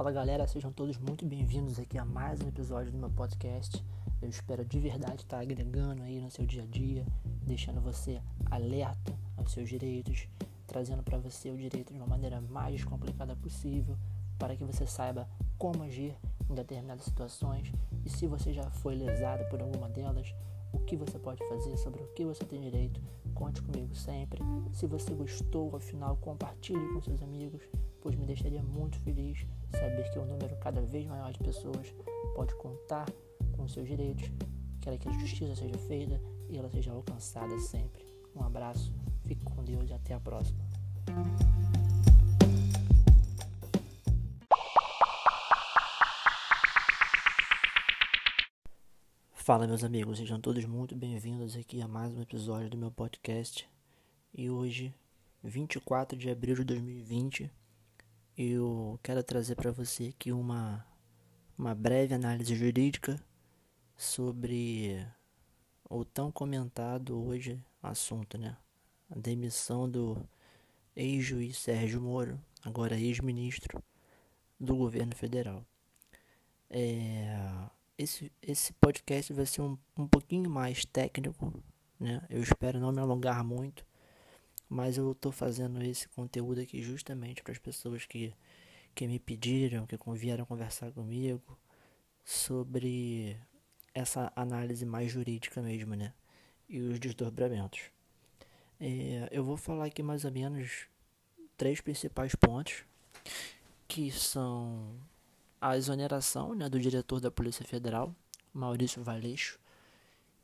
Fala galera, sejam todos muito bem-vindos aqui a mais um episódio do meu podcast. Eu espero de verdade estar agregando aí no seu dia a dia, deixando você alerta aos seus direitos, trazendo para você o direito de uma maneira mais descomplicada possível, para que você saiba como agir em determinadas situações e se você já foi lesado por alguma delas, o que você pode fazer, sobre o que você tem direito. Conte comigo sempre. Se você gostou, afinal, compartilhe com seus amigos, pois me deixaria muito feliz saber que um número cada vez maior de pessoas pode contar com seus direitos. Quero que a justiça seja feita e ela seja alcançada sempre. Um abraço, fique com Deus e até a próxima. Fala meus amigos, sejam todos muito bem-vindos aqui a mais um episódio do meu podcast. E hoje, 24 de abril de 2020, eu quero trazer para você aqui uma uma breve análise jurídica sobre o tão comentado hoje assunto, né? A demissão do ex-juiz Sérgio Moro, agora ex-ministro do governo federal. É, esse, esse podcast vai ser um, um pouquinho mais técnico, né? Eu espero não me alongar muito, mas eu estou fazendo esse conteúdo aqui justamente para as pessoas que, que me pediram, que vieram conversar comigo sobre essa análise mais jurídica mesmo, né? E os desdobramentos. É, eu vou falar aqui mais ou menos três principais pontos, que são a exoneração né, do diretor da Polícia Federal, Maurício Valeixo,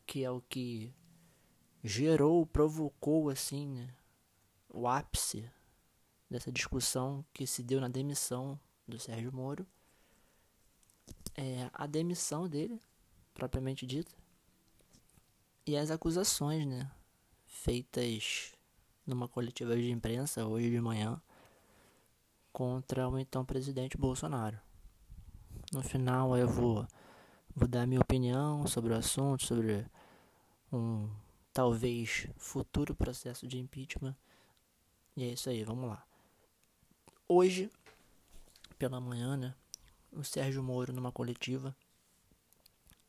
que é o que gerou, provocou assim né, o ápice dessa discussão que se deu na demissão do Sérgio Moro. É, a demissão dele, propriamente dita, e as acusações né, feitas numa coletiva de imprensa hoje de manhã contra o então presidente Bolsonaro. No final eu vou, vou dar minha opinião sobre o assunto, sobre um talvez futuro processo de impeachment. E é isso aí, vamos lá. Hoje, pela manhã, né, o Sérgio Moro, numa coletiva,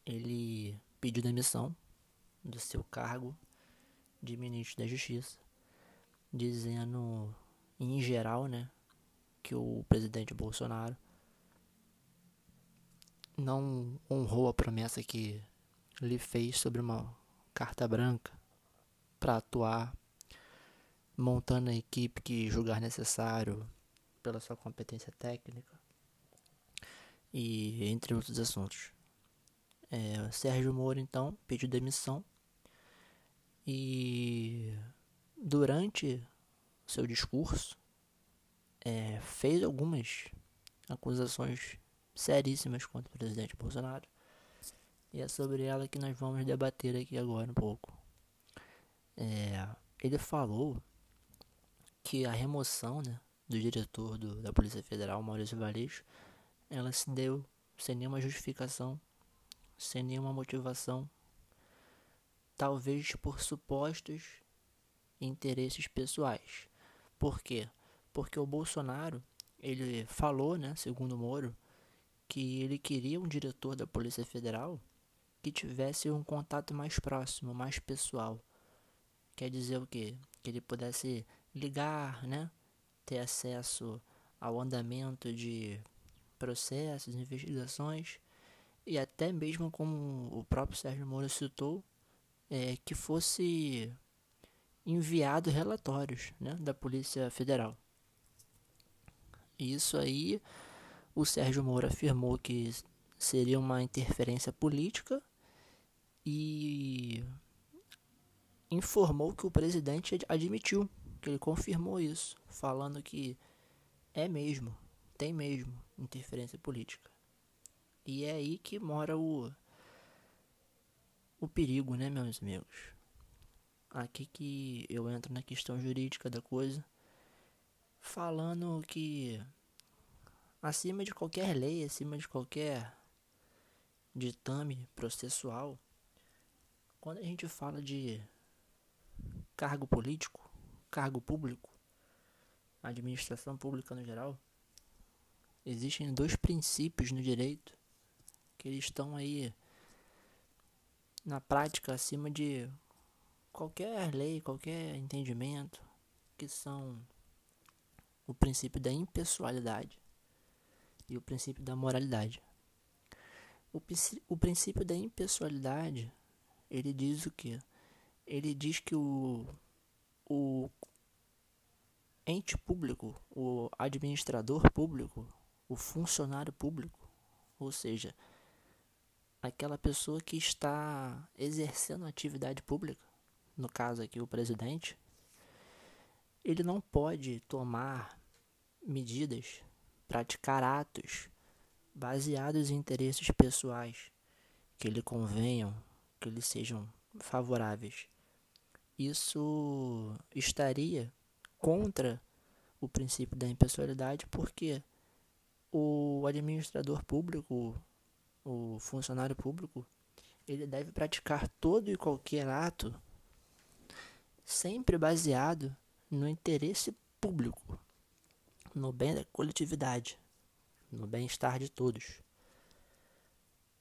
ele pediu demissão do seu cargo de ministro da Justiça, dizendo, em geral, né, que o presidente Bolsonaro não honrou a promessa que lhe fez sobre uma carta branca para atuar, montando a equipe que julgar necessário pela sua competência técnica e entre outros assuntos. É, Sérgio Moro então pediu demissão e durante seu discurso é, fez algumas acusações seríssimas contra o presidente Bolsonaro. E é sobre ela que nós vamos debater aqui agora um pouco. É, ele falou que a remoção né, do diretor do, da Polícia Federal, Maurício Valeixo, ela se deu sem nenhuma justificação, sem nenhuma motivação, talvez por supostos interesses pessoais. Por quê? Porque o Bolsonaro, ele falou, né, segundo Moro, que ele queria um diretor da Polícia Federal que tivesse um contato mais próximo, mais pessoal. Quer dizer o quê? Que ele pudesse ligar, né? Ter acesso ao andamento de processos, investigações e até mesmo como o próprio Sérgio Moro citou, é, que fosse enviado relatórios né, da Polícia Federal. Isso aí o Sérgio Moro afirmou que seria uma interferência política e informou que o presidente admitiu, que ele confirmou isso, falando que é mesmo, tem mesmo interferência política. E é aí que mora o o perigo, né, meus amigos? Aqui que eu entro na questão jurídica da coisa, falando que acima de qualquer lei, acima de qualquer ditame processual, quando a gente fala de cargo político, cargo público, administração pública no geral, existem dois princípios no direito que eles estão aí na prática acima de qualquer lei, qualquer entendimento, que são o princípio da impessoalidade e o princípio da moralidade. O, o princípio da impessoalidade, ele diz o que? Ele diz que o, o ente público, o administrador público, o funcionário público, ou seja, aquela pessoa que está exercendo atividade pública, no caso aqui o presidente, ele não pode tomar medidas, praticar atos baseados em interesses pessoais que lhe convenham, que lhe sejam favoráveis. Isso estaria contra o princípio da impessoalidade porque o administrador público, o funcionário público, ele deve praticar todo e qualquer ato sempre baseado no interesse público, no bem da coletividade, no bem-estar de todos.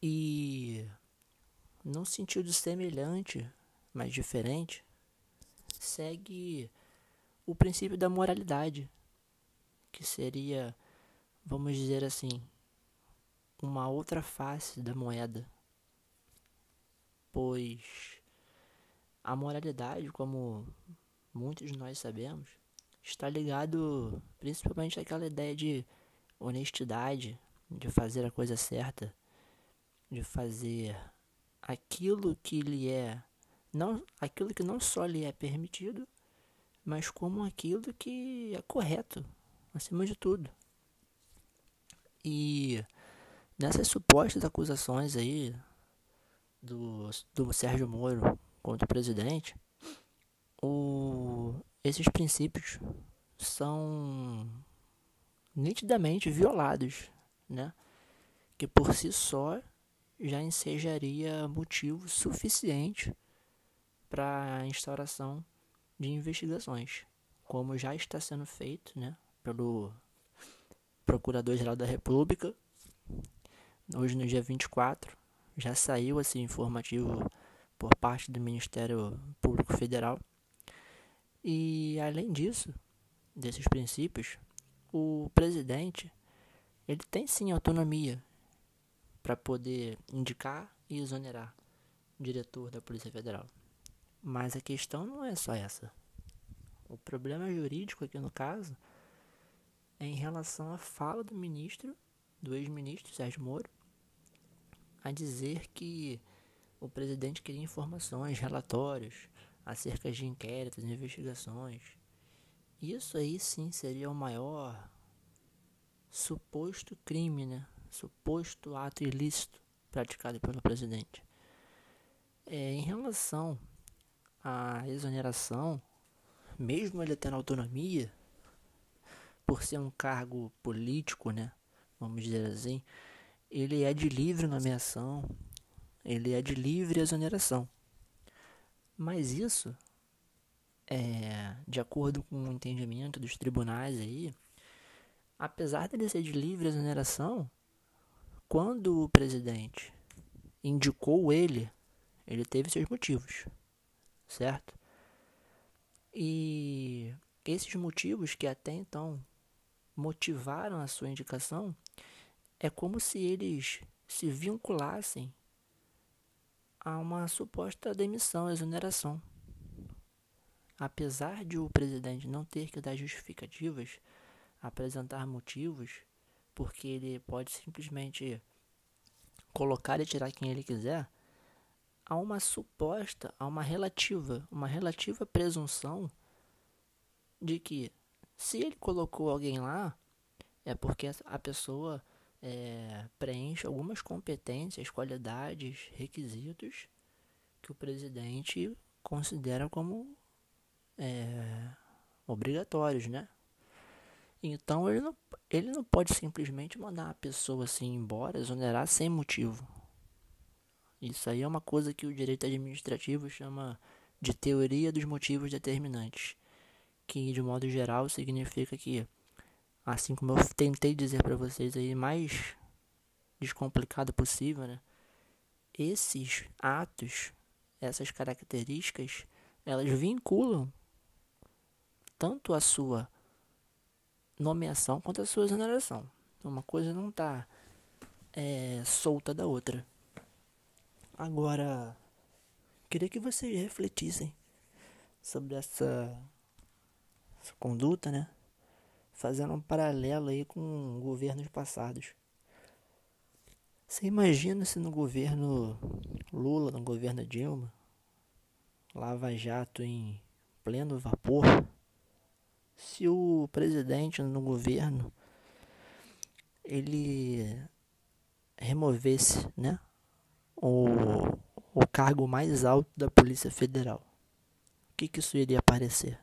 E num sentido semelhante, mas diferente, segue o princípio da moralidade, que seria, vamos dizer assim, uma outra face da moeda. Pois a moralidade, como muitos de nós sabemos, está ligado principalmente àquela ideia de honestidade, de fazer a coisa certa, de fazer aquilo que lhe é não aquilo que não só lhe é permitido, mas como aquilo que é correto, acima de tudo. E nessas supostas acusações aí do, do Sérgio Moro contra o presidente, o, esses princípios são nitidamente violados, né? Que por si só já ensejaria motivo suficiente para a instauração de investigações, como já está sendo feito, né, pelo Procurador-Geral da República. Hoje no dia 24 já saiu esse informativo por parte do Ministério Público Federal. E além disso, desses princípios, o presidente ele tem sim autonomia para poder indicar e exonerar o diretor da Polícia Federal. Mas a questão não é só essa. O problema jurídico aqui no caso é em relação à fala do ministro, do ex-ministro Sérgio Moro, a dizer que o presidente queria informações, relatórios acerca de inquéritos, investigações. Isso aí sim seria o maior suposto crime, né? Suposto ato ilícito praticado pelo presidente. É, em relação a exoneração, mesmo ele tendo autonomia, por ser um cargo político, né? Vamos dizer assim, ele é de livre nomeação, ele é de livre exoneração. Mas isso, é, de acordo com o entendimento dos tribunais aí, apesar dele ser de livre exoneração, quando o presidente indicou ele, ele teve seus motivos certo? E esses motivos que até então motivaram a sua indicação é como se eles se vinculassem a uma suposta demissão, exoneração. Apesar de o presidente não ter que dar justificativas, apresentar motivos, porque ele pode simplesmente colocar e tirar quem ele quiser, há uma suposta, há uma relativa, uma relativa presunção de que se ele colocou alguém lá, é porque a pessoa é, preenche algumas competências, qualidades, requisitos que o presidente considera como é, obrigatórios, né? Então ele não, ele não pode simplesmente mandar a pessoa assim embora, exonerar sem motivo. Isso aí é uma coisa que o direito administrativo chama de teoria dos motivos determinantes, que de modo geral significa que assim como eu tentei dizer para vocês aí, mais descomplicado possível, né? Esses atos, essas características, elas vinculam tanto a sua nomeação quanto a sua exoneração. Uma coisa não está é, solta da outra. Agora, queria que vocês refletissem sobre essa, essa conduta, né? Fazendo um paralelo aí com governos passados. Você imagina se no governo Lula, no governo Dilma, Lava Jato em pleno vapor, se o presidente no governo ele removesse, né, o, o cargo mais alto da Polícia Federal, o que que isso iria aparecer?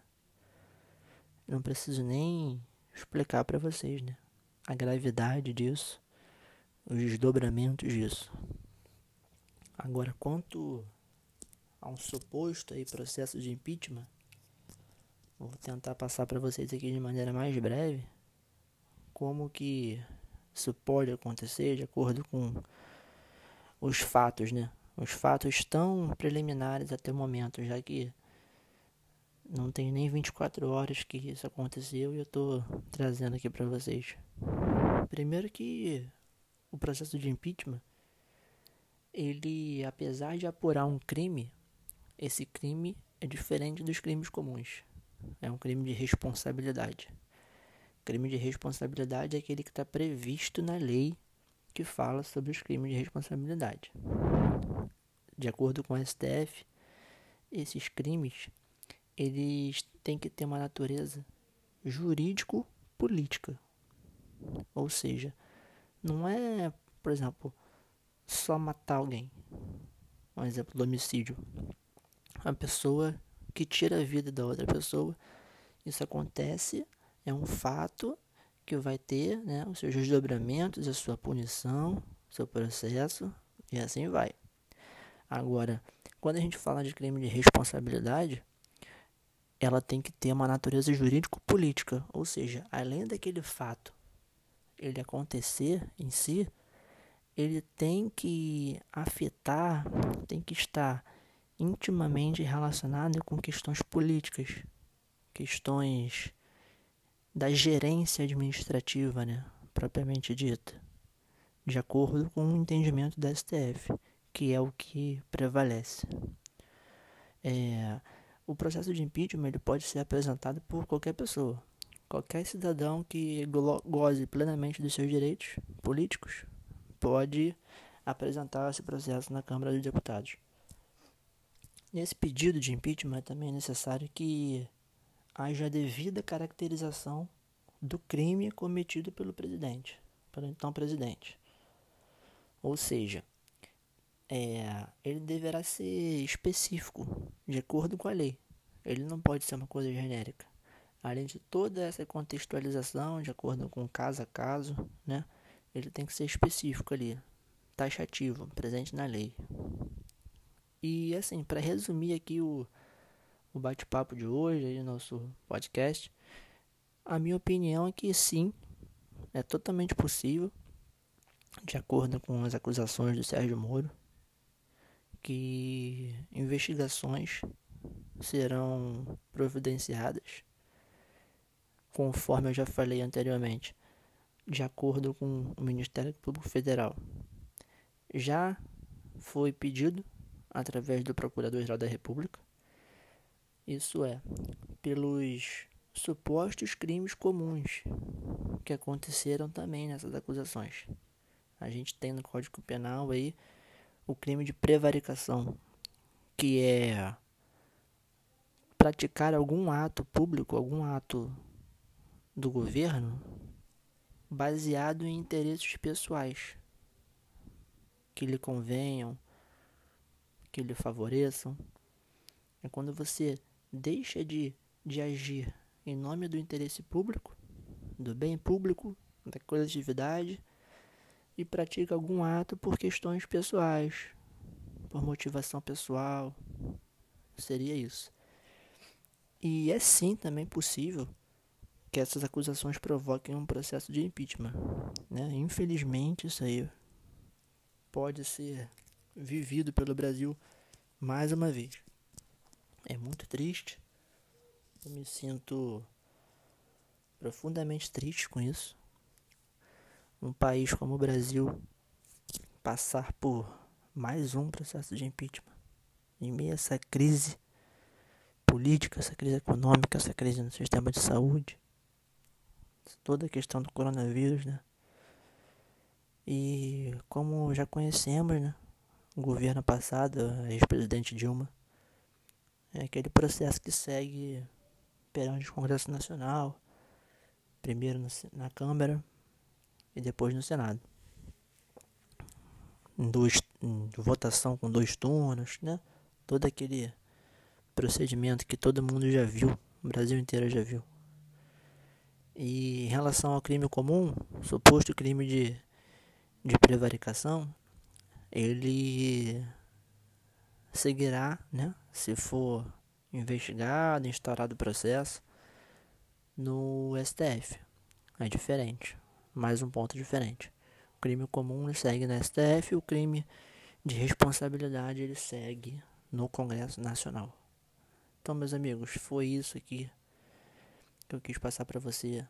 Não preciso nem explicar para vocês, né, a gravidade disso, os desdobramentos disso. Agora, quanto a um suposto aí processo de impeachment, vou tentar passar para vocês aqui de maneira mais breve como que isso pode acontecer de acordo com os fatos, né? Os fatos tão preliminares até o momento, já que não tem nem 24 horas que isso aconteceu e eu tô trazendo aqui para vocês. Primeiro que o processo de impeachment, ele, apesar de apurar um crime, esse crime é diferente dos crimes comuns. É um crime de responsabilidade. Crime de responsabilidade é aquele que está previsto na lei que fala sobre os crimes de responsabilidade. De acordo com o STF, esses crimes eles têm que ter uma natureza jurídico-política. Ou seja, não é, por exemplo, só matar alguém. Um exemplo do homicídio. Uma pessoa que tira a vida da outra pessoa. Isso acontece é um fato que vai ter né, os seus desdobramentos, a sua punição, seu processo e assim vai. Agora, quando a gente fala de crime de responsabilidade, ela tem que ter uma natureza jurídico-política, ou seja, além daquele fato ele acontecer em si, ele tem que afetar, tem que estar intimamente relacionado com questões políticas, questões da gerência administrativa, né, propriamente dita, de acordo com o entendimento da STF, que é o que prevalece. É, o processo de impeachment ele pode ser apresentado por qualquer pessoa, qualquer cidadão que goze plenamente dos seus direitos políticos pode apresentar esse processo na Câmara dos Deputados. Nesse pedido de impeachment também é necessário que haja devida caracterização do crime cometido pelo presidente, pelo então presidente. Ou seja, é, ele deverá ser específico, de acordo com a lei. Ele não pode ser uma coisa genérica. Além de toda essa contextualização, de acordo com caso a caso, né, ele tem que ser específico ali, taxativo, presente na lei. E assim, para resumir aqui o, o bate-papo de hoje, aí, nosso podcast, a minha opinião é que sim, é totalmente possível, de acordo com as acusações do Sérgio Moro, que investigações serão providenciadas, conforme eu já falei anteriormente, de acordo com o Ministério Público Federal. Já foi pedido, através do Procurador-Geral da República, isso é, pelos supostos crimes comuns que aconteceram também nessas acusações. A gente tem no Código Penal aí o crime de prevaricação, que é praticar algum ato público, algum ato do governo baseado em interesses pessoais que lhe convenham, que lhe favoreçam. É quando você deixa de, de agir em nome do interesse público, do bem público, da coletividade e pratica algum ato por questões pessoais, por motivação pessoal. Seria isso. E é sim também possível que essas acusações provoquem um processo de impeachment. Né? Infelizmente, isso aí pode ser vivido pelo Brasil mais uma vez. É muito triste. Eu me sinto profundamente triste com isso. Um país como o Brasil passar por mais um processo de impeachment em meio a essa crise política, essa crise econômica, essa crise no sistema de saúde, toda a questão do coronavírus, né? E como já conhecemos, né? O governo passado, ex-presidente Dilma, é aquele processo que segue perante o Congresso Nacional, primeiro na Câmara e depois no Senado. Em, dois, votação com dois turnos, né? Todo aquele procedimento que todo mundo já viu, o Brasil inteiro já viu. E em relação ao crime comum, suposto crime de, de prevaricação, ele seguirá, né, se for investigado, instaurado o processo, no STF. É diferente, mais um ponto diferente. O crime comum segue no STF, o crime de responsabilidade ele segue no Congresso Nacional. Então, meus amigos, foi isso aqui que eu quis passar para você